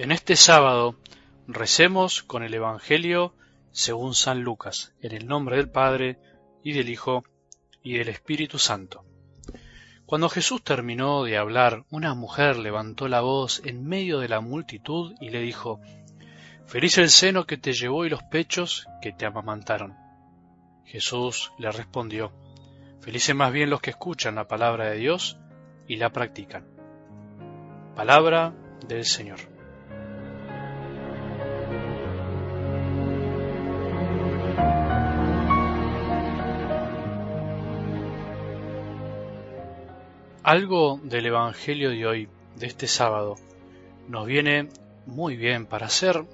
En este sábado recemos con el Evangelio según San Lucas, en el nombre del Padre, y del Hijo, y del Espíritu Santo. Cuando Jesús terminó de hablar, una mujer levantó la voz en medio de la multitud y le dijo, Feliz el seno que te llevó y los pechos que te amamantaron. Jesús le respondió, Felices más bien los que escuchan la palabra de Dios y la practican. Palabra del Señor. Algo del Evangelio de hoy, de este sábado, nos viene muy bien para hacer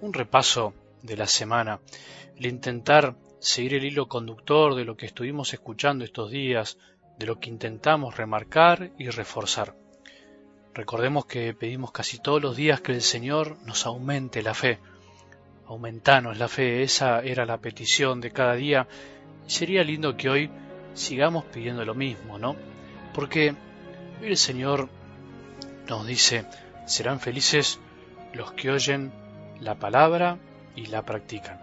un repaso de la semana, el intentar seguir el hilo conductor de lo que estuvimos escuchando estos días, de lo que intentamos remarcar y reforzar. Recordemos que pedimos casi todos los días que el Señor nos aumente la fe. Aumentanos la fe, esa era la petición de cada día. Y sería lindo que hoy sigamos pidiendo lo mismo, ¿no? Porque el Señor nos dice, serán felices los que oyen la palabra y la practican.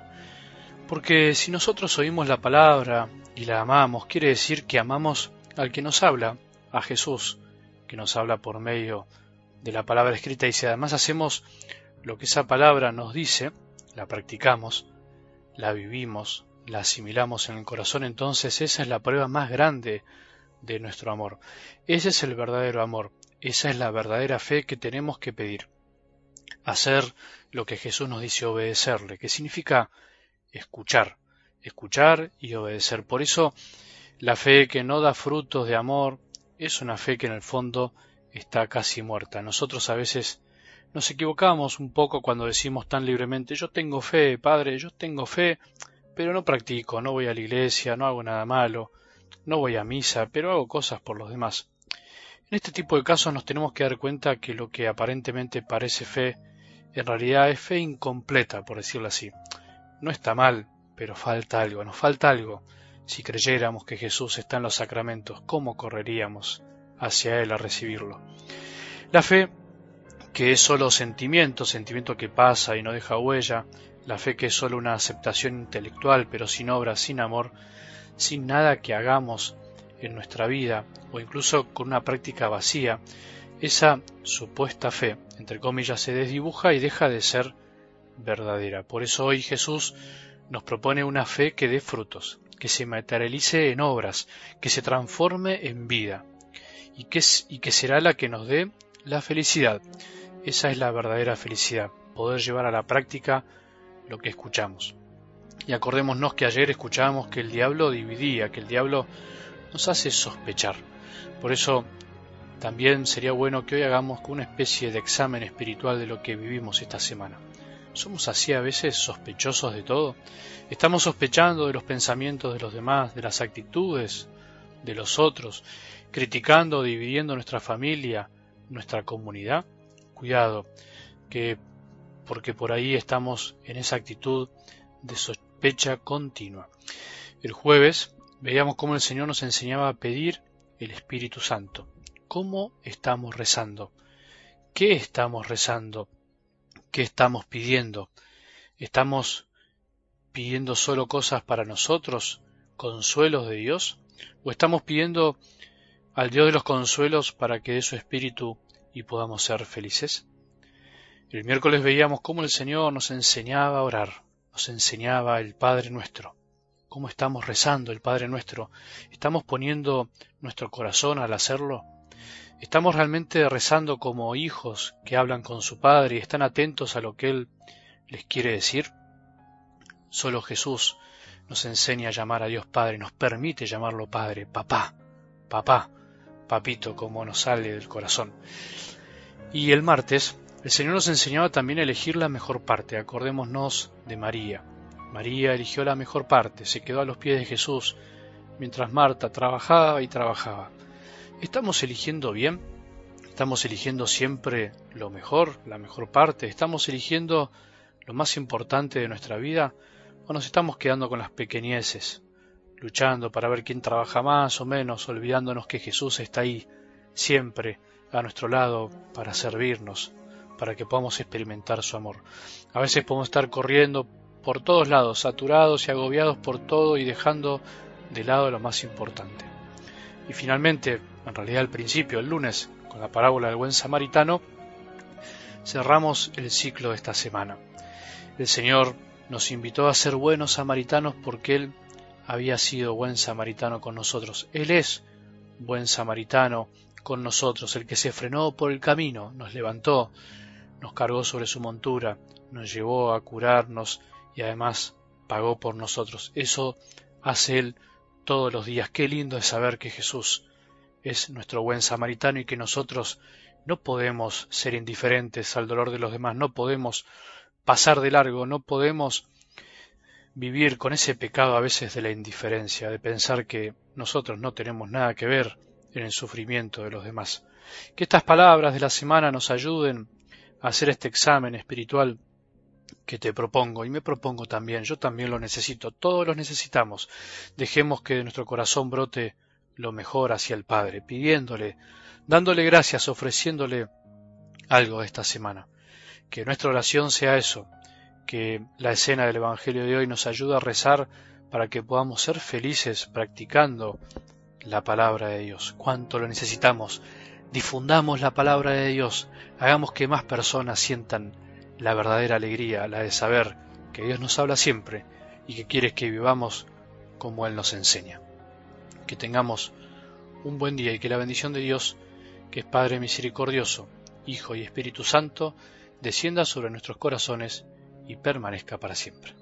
Porque si nosotros oímos la palabra y la amamos, quiere decir que amamos al que nos habla, a Jesús, que nos habla por medio de la palabra escrita y si además hacemos lo que esa palabra nos dice, la practicamos, la vivimos, la asimilamos en el corazón, entonces esa es la prueba más grande de nuestro amor. Ese es el verdadero amor, esa es la verdadera fe que tenemos que pedir. Hacer lo que Jesús nos dice obedecerle, que significa escuchar, escuchar y obedecer. Por eso la fe que no da frutos de amor es una fe que en el fondo está casi muerta. Nosotros a veces nos equivocamos un poco cuando decimos tan libremente yo tengo fe, Padre, yo tengo fe, pero no practico, no voy a la iglesia, no hago nada malo, no voy a misa, pero hago cosas por los demás. En este tipo de casos nos tenemos que dar cuenta que lo que aparentemente parece fe, en realidad es fe incompleta, por decirlo así. No está mal, pero falta algo, nos falta algo. Si creyéramos que Jesús está en los sacramentos, ¿cómo correríamos hacia Él a recibirlo? La fe, que es solo sentimiento, sentimiento que pasa y no deja huella, la fe que es solo una aceptación intelectual, pero sin obra, sin amor, sin nada que hagamos en nuestra vida, o incluso con una práctica vacía, esa supuesta fe, entre comillas, se desdibuja y deja de ser verdadera. Por eso hoy Jesús nos propone una fe que dé frutos, que se materialice en obras, que se transforme en vida y que, y que será la que nos dé la felicidad. Esa es la verdadera felicidad, poder llevar a la práctica lo que escuchamos. Y acordémonos que ayer escuchábamos que el diablo dividía, que el diablo nos hace sospechar. Por eso también sería bueno que hoy hagamos una especie de examen espiritual de lo que vivimos esta semana. ¿Somos así a veces sospechosos de todo? ¿Estamos sospechando de los pensamientos de los demás, de las actitudes de los otros, criticando, dividiendo nuestra familia, nuestra comunidad? Cuidado, que porque por ahí estamos en esa actitud de El jueves veíamos cómo el Señor nos enseñaba a pedir el Espíritu Santo. ¿Cómo estamos rezando? ¿Qué estamos rezando? ¿Qué estamos pidiendo? ¿Estamos pidiendo solo cosas para nosotros, consuelos de Dios? ¿O estamos pidiendo al Dios de los consuelos para que dé su espíritu y podamos ser felices? El miércoles veíamos cómo el Señor nos enseñaba a orar, nos enseñaba el Padre nuestro. ¿Cómo estamos rezando el Padre nuestro? ¿Estamos poniendo nuestro corazón al hacerlo? ¿Estamos realmente rezando como hijos que hablan con su Padre y están atentos a lo que Él les quiere decir? Solo Jesús nos enseña a llamar a Dios Padre, nos permite llamarlo Padre, papá, papá, papito, como nos sale del corazón. Y el martes, el Señor nos enseñaba también a elegir la mejor parte. Acordémonos de María. María eligió la mejor parte, se quedó a los pies de Jesús, mientras Marta trabajaba y trabajaba. ¿Estamos eligiendo bien? ¿Estamos eligiendo siempre lo mejor, la mejor parte? ¿Estamos eligiendo lo más importante de nuestra vida? ¿O nos estamos quedando con las pequeñeces, luchando para ver quién trabaja más o menos, olvidándonos que Jesús está ahí, siempre a nuestro lado, para servirnos, para que podamos experimentar su amor. A veces podemos estar corriendo por todos lados, saturados y agobiados por todo y dejando de lado lo más importante. Y finalmente, en realidad al principio, el lunes, con la parábola del buen samaritano, cerramos el ciclo de esta semana. El Señor nos invitó a ser buenos samaritanos porque Él había sido buen samaritano con nosotros. Él es buen samaritano con nosotros, el que se frenó por el camino, nos levantó, nos cargó sobre su montura, nos llevó a curarnos y además pagó por nosotros. Eso hace Él todos los días. Qué lindo es saber que Jesús es nuestro buen samaritano y que nosotros no podemos ser indiferentes al dolor de los demás, no podemos pasar de largo, no podemos vivir con ese pecado a veces de la indiferencia, de pensar que nosotros no tenemos nada que ver en el sufrimiento de los demás. Que estas palabras de la semana nos ayuden hacer este examen espiritual que te propongo y me propongo también, yo también lo necesito, todos lo necesitamos. Dejemos que de nuestro corazón brote lo mejor hacia el Padre, pidiéndole, dándole gracias, ofreciéndole algo esta semana. Que nuestra oración sea eso, que la escena del Evangelio de hoy nos ayude a rezar para que podamos ser felices practicando la palabra de Dios. Cuánto lo necesitamos. Difundamos la palabra de Dios. Hagamos que más personas sientan la verdadera alegría, la de saber que Dios nos habla siempre y que quiere que vivamos como Él nos enseña. Que tengamos un buen día y que la bendición de Dios, que es Padre misericordioso, Hijo y Espíritu Santo, descienda sobre nuestros corazones y permanezca para siempre.